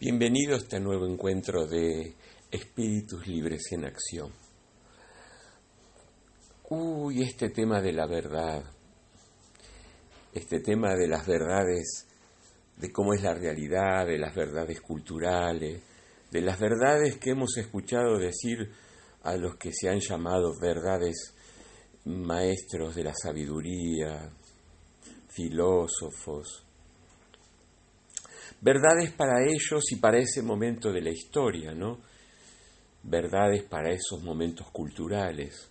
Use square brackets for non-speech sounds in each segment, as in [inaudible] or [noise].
Bienvenido a este nuevo encuentro de Espíritus Libres en Acción. Uy, este tema de la verdad, este tema de las verdades, de cómo es la realidad, de las verdades culturales, de las verdades que hemos escuchado decir a los que se han llamado verdades maestros de la sabiduría, filósofos, verdades para ellos y para ese momento de la historia, ¿no? Verdades para esos momentos culturales,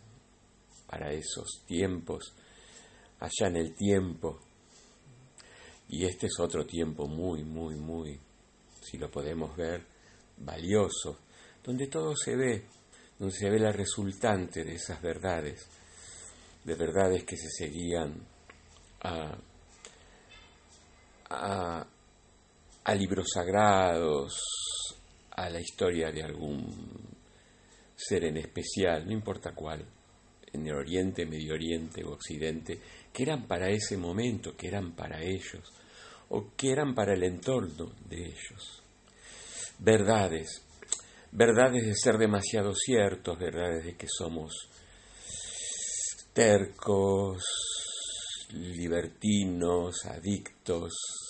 para esos tiempos, allá en el tiempo. Y este es otro tiempo muy, muy, muy, si lo podemos ver, valioso, donde todo se ve, donde se ve la resultante de esas verdades, de verdades que se seguían a, a a libros sagrados, a la historia de algún ser en especial, no importa cuál, en el Oriente, Medio Oriente o Occidente, que eran para ese momento, que eran para ellos, o que eran para el entorno de ellos. Verdades, verdades de ser demasiado ciertos, verdades de que somos tercos, libertinos, adictos,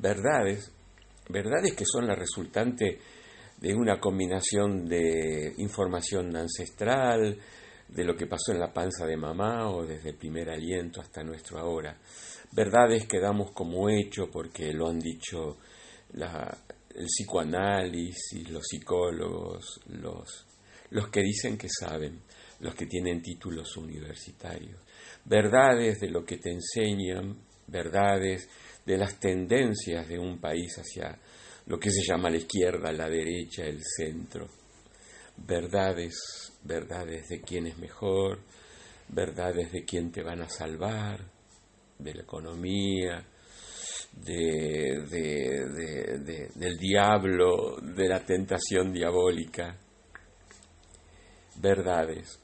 verdades, verdades que son la resultante de una combinación de información ancestral, de lo que pasó en la panza de mamá o desde el primer aliento hasta nuestro ahora. Verdades que damos como hecho porque lo han dicho el psicoanálisis, los psicólogos, los, los que dicen que saben, los que tienen títulos universitarios. Verdades de lo que te enseñan, verdades de las tendencias de un país hacia lo que se llama la izquierda, la derecha, el centro. Verdades, verdades de quién es mejor, verdades de quién te van a salvar, de la economía, de, del diablo, de la tentación diabólica. Verdades.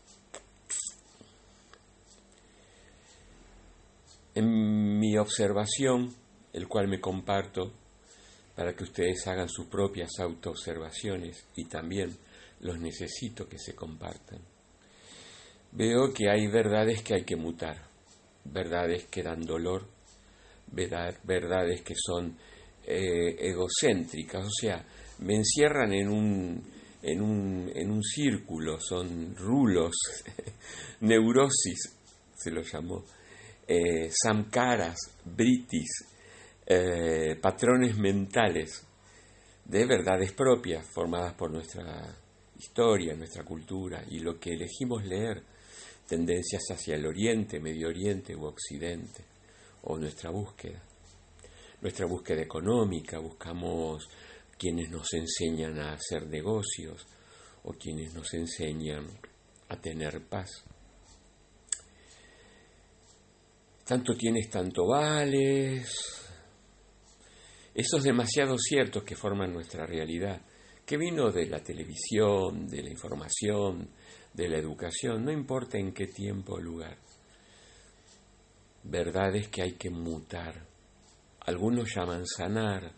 En observación, el cual me comparto para que ustedes hagan sus propias autoobservaciones y también los necesito que se compartan. Veo que hay verdades que hay que mutar, verdades que dan dolor, verdades que son eh, egocéntricas, o sea, me encierran en un, en un, en un círculo, son rulos, [laughs] neurosis, se lo llamó, eh, samkaras, britis, eh, patrones mentales de verdades propias formadas por nuestra historia, nuestra cultura y lo que elegimos leer, tendencias hacia el oriente, medio oriente u occidente, o nuestra búsqueda. Nuestra búsqueda económica, buscamos quienes nos enseñan a hacer negocios o quienes nos enseñan a tener paz. Tanto tienes, tanto vales, esos demasiado ciertos que forman nuestra realidad, que vino de la televisión, de la información, de la educación, no importa en qué tiempo o lugar. Verdades que hay que mutar. Algunos llaman sanar,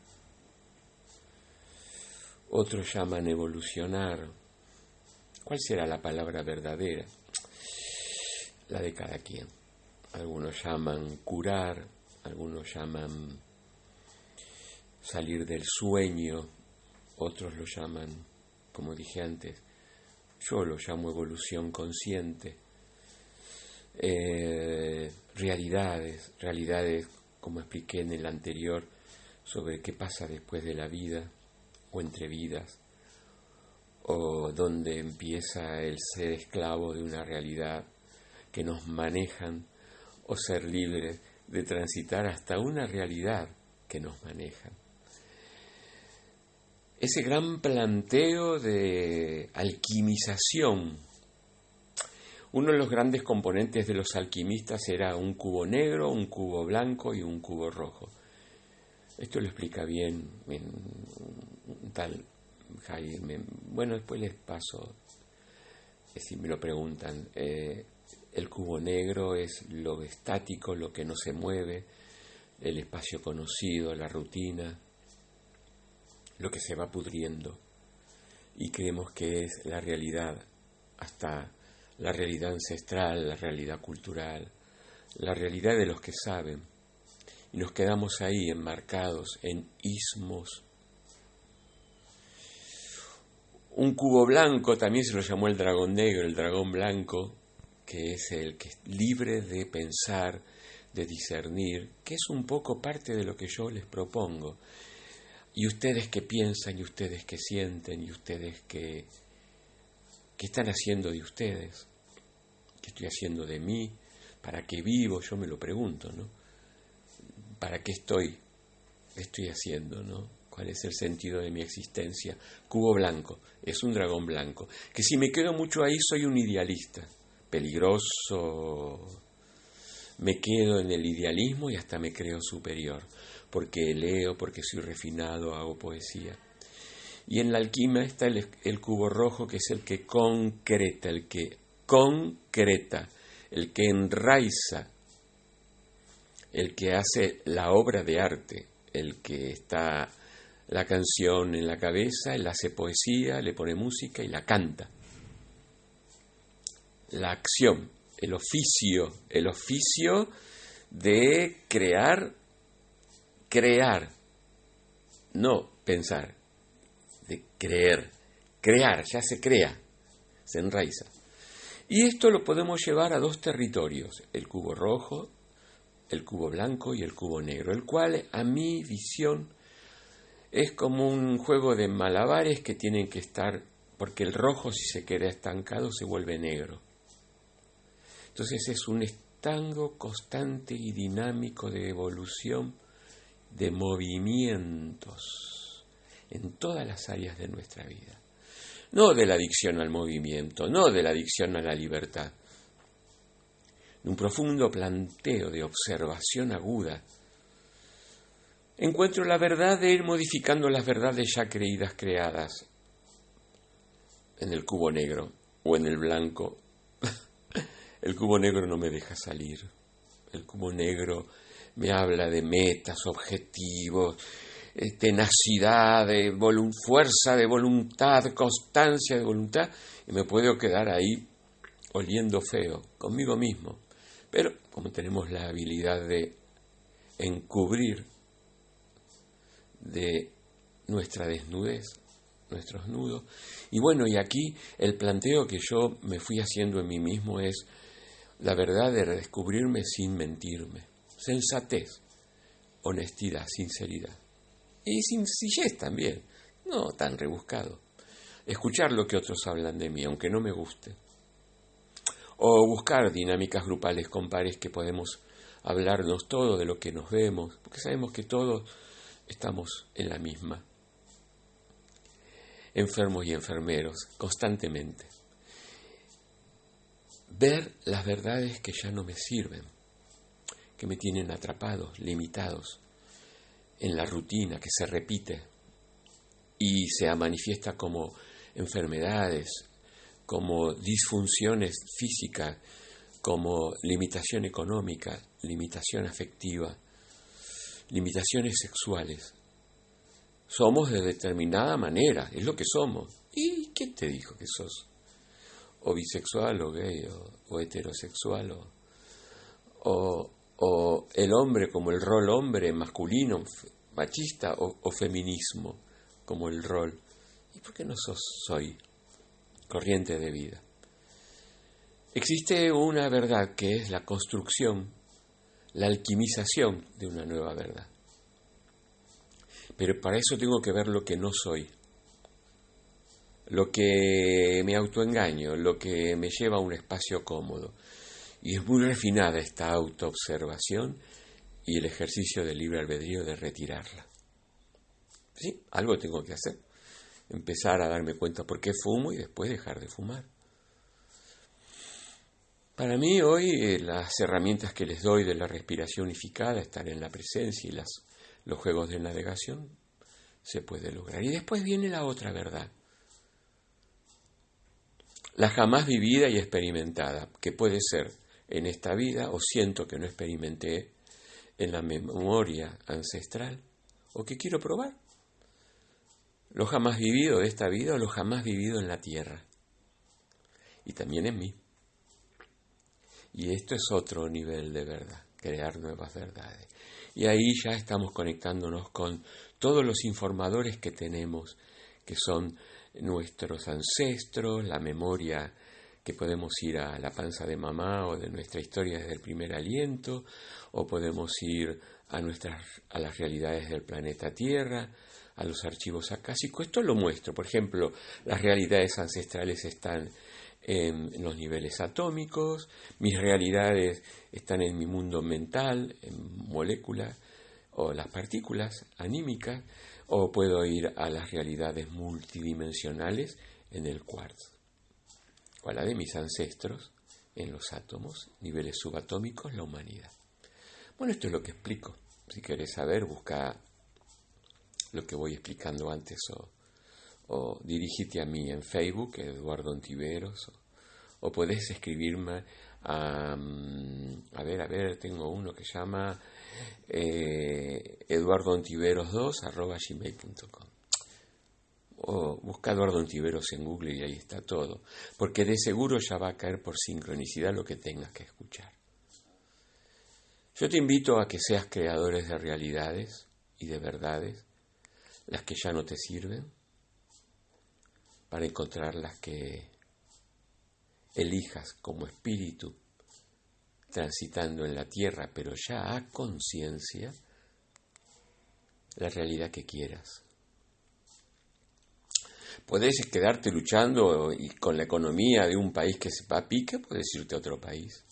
otros llaman evolucionar. ¿Cuál será la palabra verdadera? La de cada quien. Algunos llaman curar, algunos llaman salir del sueño, otros lo llaman, como dije antes, yo lo llamo evolución consciente, eh, realidades, realidades como expliqué en el anterior sobre qué pasa después de la vida o entre vidas, o donde empieza el ser esclavo de una realidad que nos manejan, o ser libres de transitar hasta una realidad que nos manejan ese gran planteo de alquimización. Uno de los grandes componentes de los alquimistas era un cubo negro, un cubo blanco y un cubo rojo. Esto lo explica bien en tal Jaime. Bueno, después les paso, si me lo preguntan. Eh, el cubo negro es lo estático, lo que no se mueve, el espacio conocido, la rutina lo que se va pudriendo y creemos que es la realidad, hasta la realidad ancestral, la realidad cultural, la realidad de los que saben. Y nos quedamos ahí enmarcados en ismos. Un cubo blanco también se lo llamó el dragón negro, el dragón blanco, que es el que es libre de pensar, de discernir, que es un poco parte de lo que yo les propongo. Y ustedes que piensan, y ustedes que sienten, y ustedes que, que están haciendo de ustedes, que estoy haciendo de mí, para qué vivo, yo me lo pregunto, ¿no? ¿Para qué estoy? estoy haciendo, no? ¿Cuál es el sentido de mi existencia? Cubo blanco, es un dragón blanco, que si me quedo mucho ahí soy un idealista, peligroso, me quedo en el idealismo y hasta me creo superior, porque leo, porque soy refinado, hago poesía. Y en la alquimia está el, el, cubo rojo, que es el que concreta, el que concreta, el que enraiza, el que hace la obra de arte, el que está la canción en la cabeza, él hace poesía, le pone música y la canta. La acción, el oficio, el oficio de crear, crear, no pensar, de creer, crear, ya se crea, se enraiza. Y esto lo podemos llevar a dos territorios, el cubo rojo, el cubo blanco y el cubo negro, el cual a mi visión es como un juego de malabares que tienen que estar, porque el rojo si se queda estancado se vuelve negro. Entonces es un estango constante y dinámico de evolución, de movimientos en todas las áreas de nuestra vida. No de la adicción al movimiento, no de la adicción a la libertad. Un profundo planteo de observación aguda, encuentro la verdad de ir modificando las verdades ya creídas creadas en el cubo negro o en el blanco el cubo negro no me deja salir. El cubo negro me habla de metas, objetivos, eh, tenacidad, de fuerza de voluntad, constancia de voluntad, y me puedo quedar ahí oliendo feo, conmigo mismo. Pero como tenemos la habilidad de encubrir de nuestra desnudez, nuestros nudos, y bueno, y aquí el planteo que yo me fui haciendo en mí mismo es, la verdad de redescubrirme sin mentirme. Sensatez, honestidad, sinceridad. Y sencillez también, no tan rebuscado. Escuchar lo que otros hablan de mí, aunque no me guste. O buscar dinámicas grupales con pares que podemos hablarnos todo de lo que nos vemos, porque sabemos que todos estamos en la misma. Enfermos y enfermeros, constantemente ver las verdades que ya no me sirven, que me tienen atrapados, limitados, en la rutina que se repite y se manifiesta como enfermedades, como disfunciones físicas, como limitación económica, limitación afectiva, limitaciones sexuales. Somos de determinada manera, es lo que somos. ¿Y quién te dijo que sos? O bisexual o gay o, heterosexual o, o, el hombre como el rol hombre masculino, machista o, feminismo como el rol. ¿Y por qué no sos, soy corriente de vida? Existe una verdad que es la construcción, la alquimización de una nueva verdad. Pero para eso tengo que ver lo que no soy lo que me autoengaño, lo que me lleva a un espacio cómodo. Y es muy refinada esta autoobservación y el ejercicio del libre albedrío de retirarla. Sí, algo tengo que hacer. Empezar a darme cuenta por qué fumo y después dejar de fumar. Para mí hoy eh, las herramientas que les doy de la respiración unificada, estar en la presencia y las, los juegos de navegación, se puede lograr. Y después viene la otra verdad la jamás vivida y experimentada, que puede ser en esta vida o siento que no experimenté en la memoria ancestral o que quiero probar. lo jamás vivido de esta vida o lo jamás vivido en la tierra. Y también en mí. Y esto es otro nivel de verdad, crear nuevas verdades. Y ahí ya estamos conectándonos con todos los informadores que tenemos, que son nuestros ancestros, la memoria que podemos ir a la panza de mamá o de nuestra historia desde el primer aliento, o podemos ir a, nuestras, a las realidades del planeta Tierra, a los archivos acásicos. Esto lo muestro. Por ejemplo, las realidades ancestrales están en, los niveles atómicos, mis realidades están en mi mundo mental, en moléculas o las partículas anímicas, o puedo ir a las realidades multidimensionales en el quartz, o a la de mis ancestros en los átomos, niveles subatómicos, la humanidad. Bueno, esto es lo que explico. Si querés saber, busca lo que voy explicando antes o, o dirigite a mí en Facebook, Eduardo Ontiveros, o, podés escribirme a, ver, a ver, tengo uno que llama eh, eduardoontiveros2 arroba gmail.com o busca Eduardo Ontiveros en Google y ahí está todo, porque de seguro ya va a caer por sincronicidad lo que tengas que escuchar. Yo te invito a que seas creadores de realidades y de verdades, las que ya no te sirven, para encontrar las que elijas como espíritu transitando en la tierra, pero ya a conciencia, la realidad que quieras. Puedes quedarte luchando con la economía de un país que se va a pique, puedes irte a otro país.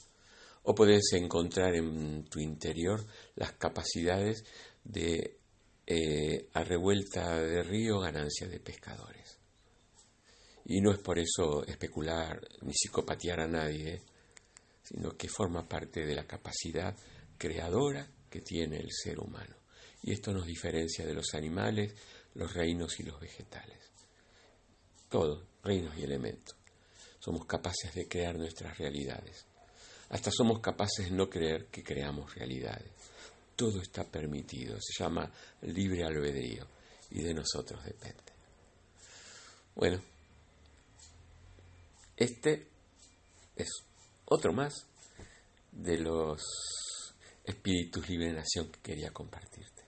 O puedes encontrar en tu interior las capacidades de eh, a revuelta de río ganancia de pescadores. Y no es por eso especular ni psicopatear a nadie, sino que forma parte de la capacidad creadora que tiene el ser humano. Y esto nos diferencia de los animales, los reinos y los vegetales. Todos, reinos y elementos. Somos capaces de crear nuestras realidades. Hasta somos capaces de no creer que creamos realidades. Todo está permitido, se llama libre albedrío y de nosotros depende. Bueno, este es otro más de los espíritus libre nación que quería compartirte.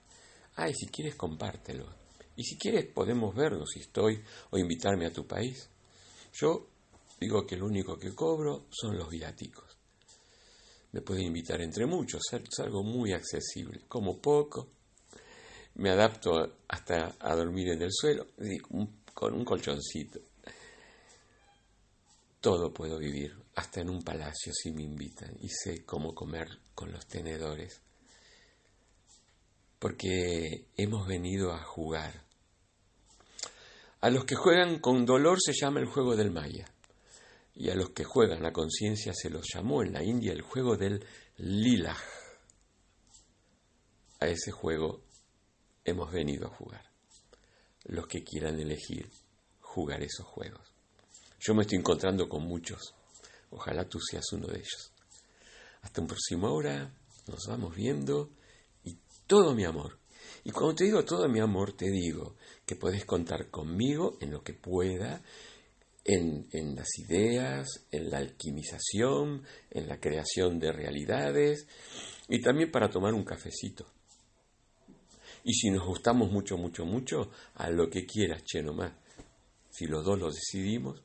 Ah, y si quieres compártelo. Y si quieres podemos vernos si estoy o invitarme a tu país. Yo digo que lo único que cobro son los viáticos me pueden invitar entre muchos, es algo muy accesible, como poco, me adapto hasta a dormir en el suelo, con un colchoncito. Todo puedo vivir, hasta en un palacio si me invitan, y sé cómo comer con los tenedores, porque hemos venido a jugar. A los que juegan con dolor se llama el juego del Maya y a los que juegan la conciencia se los llamó en la India el juego del lilaj. A ese juego hemos venido a jugar. Los que quieran elegir jugar esos juegos. Yo me estoy encontrando con muchos. Ojalá tú seas uno de ellos. Hasta un próximo hora, nos vamos viendo y todo mi amor. Y cuando te digo todo mi amor, te digo que puedes contar conmigo en lo que pueda en, las ideas, en la alquimización, en la creación de realidades y también para tomar un cafecito. Y si nos gustamos mucho, mucho, mucho, a lo que quieras, che, nomás. Si los dos lo decidimos.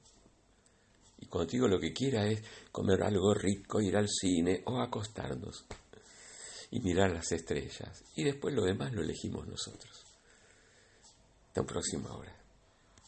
Y cuando digo lo que quiera es comer algo rico, ir al cine o acostarnos y mirar las estrellas. Y después lo demás lo elegimos nosotros. Hasta la próxima hora.